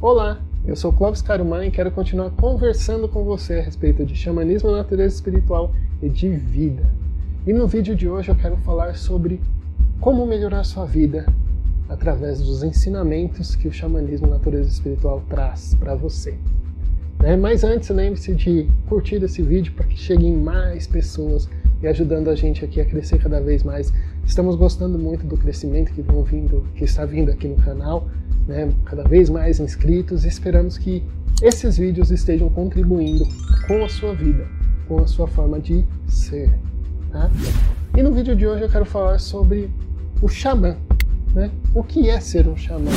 Olá, eu sou Clóvis Caruman e quero continuar conversando com você a respeito de xamanismo, natureza espiritual e de vida. E no vídeo de hoje eu quero falar sobre como melhorar sua vida através dos ensinamentos que o xamanismo, natureza espiritual traz para você. Né? Mas antes, lembre-se de curtir esse vídeo para que cheguem mais pessoas e ajudando a gente aqui a crescer cada vez mais. Estamos gostando muito do crescimento que vão vindo, que está vindo aqui no canal né, cada vez mais inscritos esperamos que esses vídeos estejam contribuindo com a sua vida, com a sua forma de ser. Tá? E no vídeo de hoje eu quero falar sobre o xamã. Né? O que é ser um xamã?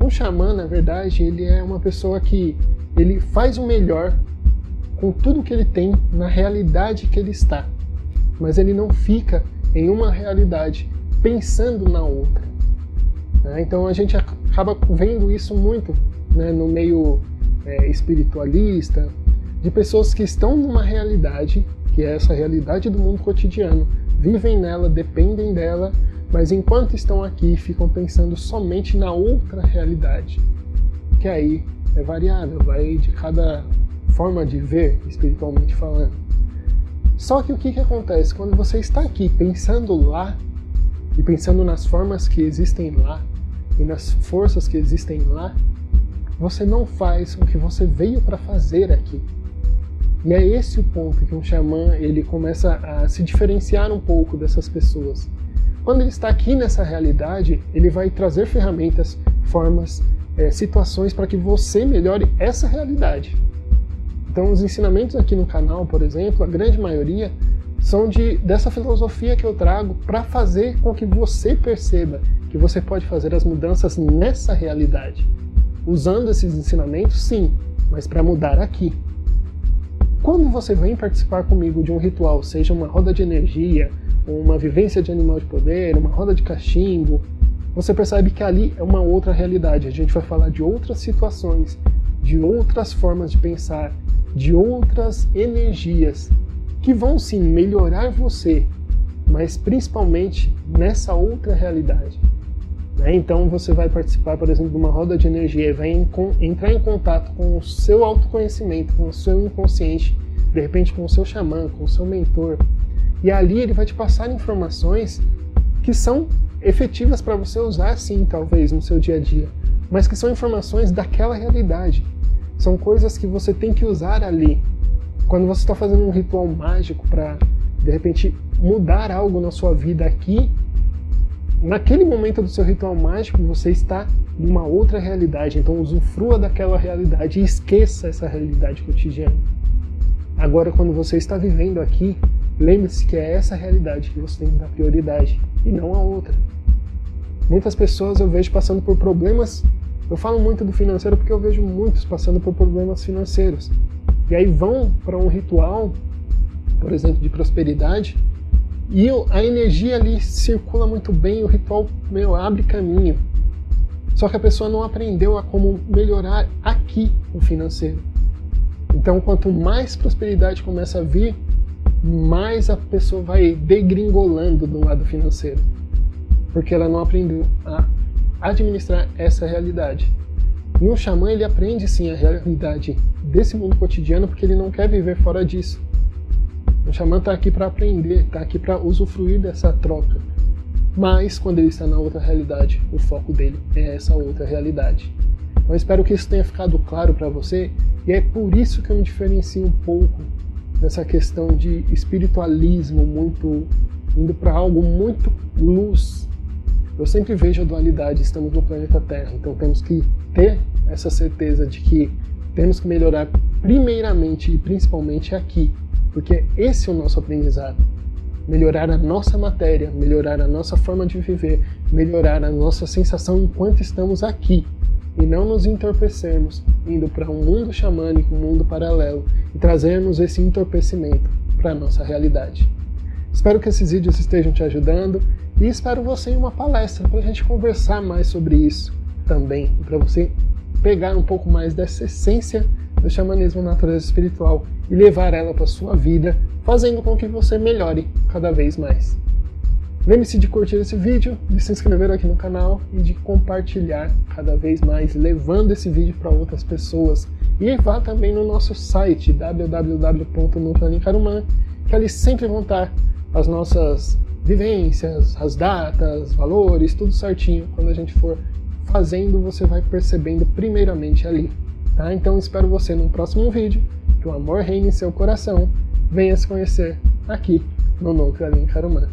Um xamã, na verdade, ele é uma pessoa que ele faz o melhor com tudo que ele tem na realidade que ele está, mas ele não fica em uma realidade pensando na outra. Né? Então a gente acaba vendo isso muito né, no meio é, espiritualista, de pessoas que estão numa realidade, que é essa realidade do mundo cotidiano, vivem nela, dependem dela, mas enquanto estão aqui ficam pensando somente na outra realidade, que aí é variável, vai de cada forma de ver espiritualmente falando. Só que o que, que acontece quando você está aqui pensando lá e pensando nas formas que existem lá, e nas forças que existem lá, você não faz o que você veio para fazer aqui. E é esse o ponto que um xamã ele começa a se diferenciar um pouco dessas pessoas. Quando ele está aqui nessa realidade, ele vai trazer ferramentas, formas, é, situações para que você melhore essa realidade. Então, os ensinamentos aqui no canal, por exemplo, a grande maioria são de dessa filosofia que eu trago para fazer com que você perceba que você pode fazer as mudanças nessa realidade. Usando esses ensinamentos, sim, mas para mudar aqui. Quando você vem participar comigo de um ritual, seja uma roda de energia, uma vivência de animal de poder, uma roda de cachimbo, você percebe que ali é uma outra realidade. A gente vai falar de outras situações, de outras formas de pensar, de outras energias que vão sim melhorar você, mas principalmente nessa outra realidade. Né? Então você vai participar, por exemplo, de uma roda de energia e vai entrar em contato com o seu autoconhecimento, com o seu inconsciente, de repente com o seu xamã, com o seu mentor. E ali ele vai te passar informações que são efetivas para você usar sim, talvez, no seu dia a dia, mas que são informações daquela realidade. São coisas que você tem que usar ali, quando você está fazendo um ritual mágico para, de repente, mudar algo na sua vida aqui, naquele momento do seu ritual mágico, você está em uma outra realidade. Então, usufrua daquela realidade e esqueça essa realidade cotidiana. Agora, quando você está vivendo aqui, lembre-se que é essa realidade que você tem que dar prioridade e não a outra. Muitas pessoas eu vejo passando por problemas. Eu falo muito do financeiro porque eu vejo muitos passando por problemas financeiros. E aí vão para um ritual, por exemplo, de prosperidade, e a energia ali circula muito bem, o ritual meu, abre caminho. Só que a pessoa não aprendeu a como melhorar aqui o financeiro. Então, quanto mais prosperidade começa a vir, mais a pessoa vai degringolando do lado financeiro. Porque ela não aprendeu a administrar essa realidade. E um xamã ele aprende sim a realidade desse mundo cotidiano porque ele não quer viver fora disso. O xamã está aqui para aprender, está aqui para usufruir dessa troca. Mas quando ele está na outra realidade, o foco dele é essa outra realidade. Então espero que isso tenha ficado claro para você e é por isso que eu me diferencio um pouco nessa questão de espiritualismo muito indo para algo muito luz. Eu sempre vejo a dualidade, estamos no planeta Terra, então temos que ter essa certeza de que temos que melhorar primeiramente e principalmente aqui, porque esse é o nosso aprendizado. Melhorar a nossa matéria, melhorar a nossa forma de viver, melhorar a nossa sensação enquanto estamos aqui e não nos entorpecermos indo para um mundo xamânico, um mundo paralelo e trazermos esse entorpecimento para a nossa realidade. Espero que esses vídeos estejam te ajudando e espero você em uma palestra para a gente conversar mais sobre isso também, para você pegar um pouco mais dessa essência do xamanismo natureza espiritual e levar ela para sua vida, fazendo com que você melhore cada vez mais. Lembre-se de curtir esse vídeo, de se inscrever aqui no canal e de compartilhar cada vez mais, levando esse vídeo para outras pessoas. E vá também no nosso site www.nuplanincarumã, que ali sempre vão estar as nossas vivências, as datas, valores, tudo certinho. Quando a gente for fazendo, você vai percebendo primeiramente ali. Tá? Então espero você no próximo vídeo. Que o amor reine em seu coração. Venha se conhecer aqui no Núcleo Alim Carumã.